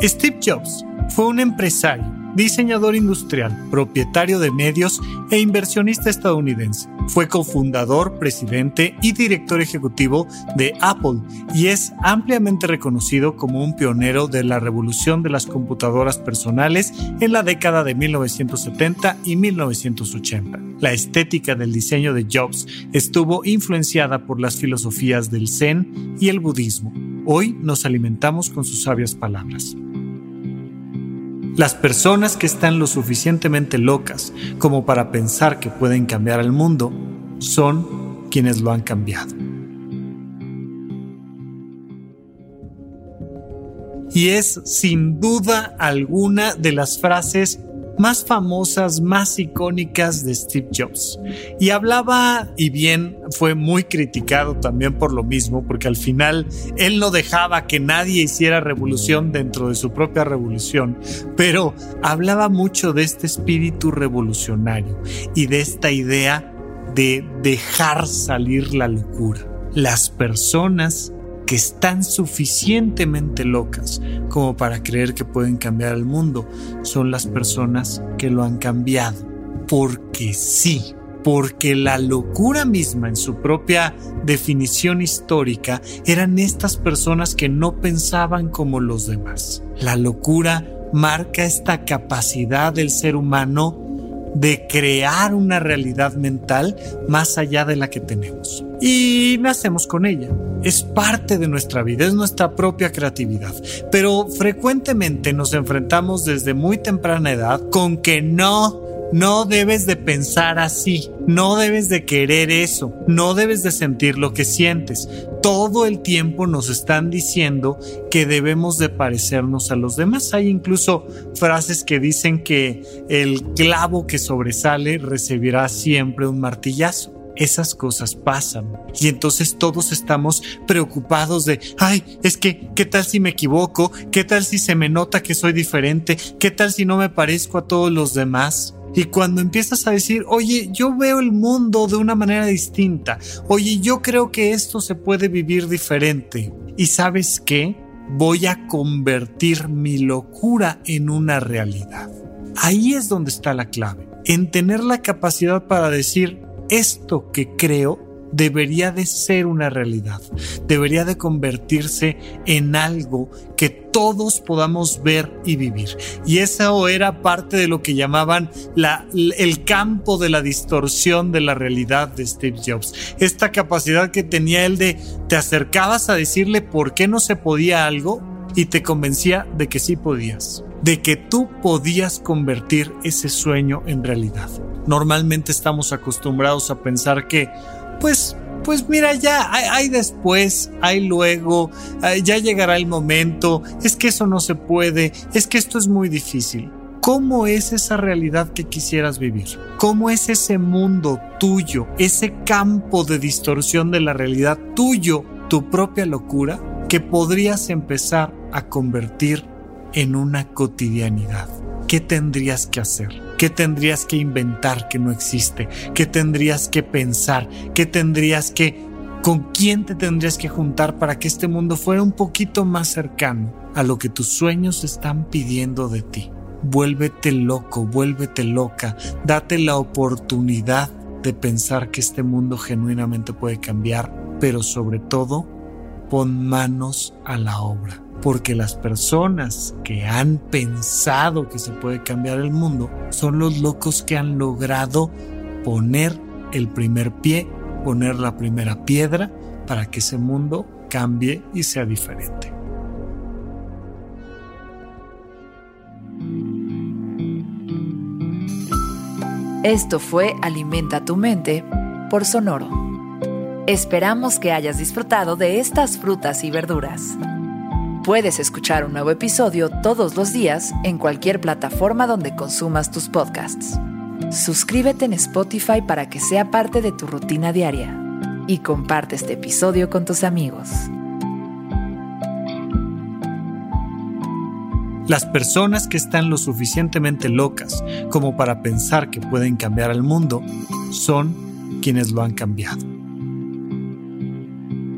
Steve Jobs fue un empresario, diseñador industrial, propietario de medios e inversionista estadounidense. Fue cofundador, presidente y director ejecutivo de Apple y es ampliamente reconocido como un pionero de la revolución de las computadoras personales en la década de 1970 y 1980. La estética del diseño de Jobs estuvo influenciada por las filosofías del Zen y el budismo. Hoy nos alimentamos con sus sabias palabras. Las personas que están lo suficientemente locas como para pensar que pueden cambiar el mundo son quienes lo han cambiado. Y es sin duda alguna de las frases más famosas, más icónicas de Steve Jobs. Y hablaba, y bien fue muy criticado también por lo mismo, porque al final él no dejaba que nadie hiciera revolución dentro de su propia revolución, pero hablaba mucho de este espíritu revolucionario y de esta idea de dejar salir la locura. Las personas que están suficientemente locas como para creer que pueden cambiar el mundo son las personas que lo han cambiado. Porque sí, porque la locura misma en su propia definición histórica eran estas personas que no pensaban como los demás. La locura marca esta capacidad del ser humano de crear una realidad mental más allá de la que tenemos. Y nacemos con ella. Es parte de nuestra vida, es nuestra propia creatividad. Pero frecuentemente nos enfrentamos desde muy temprana edad con que no no debes de pensar así, no debes de querer eso, no debes de sentir lo que sientes. Todo el tiempo nos están diciendo que debemos de parecernos a los demás. Hay incluso frases que dicen que el clavo que sobresale recibirá siempre un martillazo esas cosas pasan. Y entonces todos estamos preocupados de, ay, es que, ¿qué tal si me equivoco? ¿Qué tal si se me nota que soy diferente? ¿Qué tal si no me parezco a todos los demás? Y cuando empiezas a decir, oye, yo veo el mundo de una manera distinta, oye, yo creo que esto se puede vivir diferente. ¿Y sabes qué? Voy a convertir mi locura en una realidad. Ahí es donde está la clave, en tener la capacidad para decir, esto que creo debería de ser una realidad, debería de convertirse en algo que todos podamos ver y vivir. Y eso era parte de lo que llamaban la, el campo de la distorsión de la realidad de Steve Jobs. Esta capacidad que tenía él de te acercabas a decirle por qué no se podía algo y te convencía de que sí podías, de que tú podías convertir ese sueño en realidad. Normalmente estamos acostumbrados a pensar que pues, pues mira, ya hay, después, hay luego, ya llegará el momento, es que eso no se puede, es que esto es muy difícil. ¿Cómo es esa realidad que quisieras vivir? ¿Cómo es ese mundo tuyo, ese campo de distorsión de la realidad tuyo, tu propia locura, que podrías empezar a convertir en una cotidianidad? ¿Qué tendrías que hacer? ¿Qué tendrías que inventar que no existe? ¿Qué tendrías que pensar? ¿Qué tendrías que... ¿Con quién te tendrías que juntar para que este mundo fuera un poquito más cercano a lo que tus sueños están pidiendo de ti? Vuélvete loco, vuélvete loca, date la oportunidad de pensar que este mundo genuinamente puede cambiar, pero sobre todo, pon manos a la obra porque las personas que han pensado que se puede cambiar el mundo son los locos que han logrado poner el primer pie, poner la primera piedra para que ese mundo cambie y sea diferente. Esto fue Alimenta tu mente por Sonoro. Esperamos que hayas disfrutado de estas frutas y verduras. Puedes escuchar un nuevo episodio todos los días en cualquier plataforma donde consumas tus podcasts. Suscríbete en Spotify para que sea parte de tu rutina diaria y comparte este episodio con tus amigos. Las personas que están lo suficientemente locas como para pensar que pueden cambiar el mundo son quienes lo han cambiado.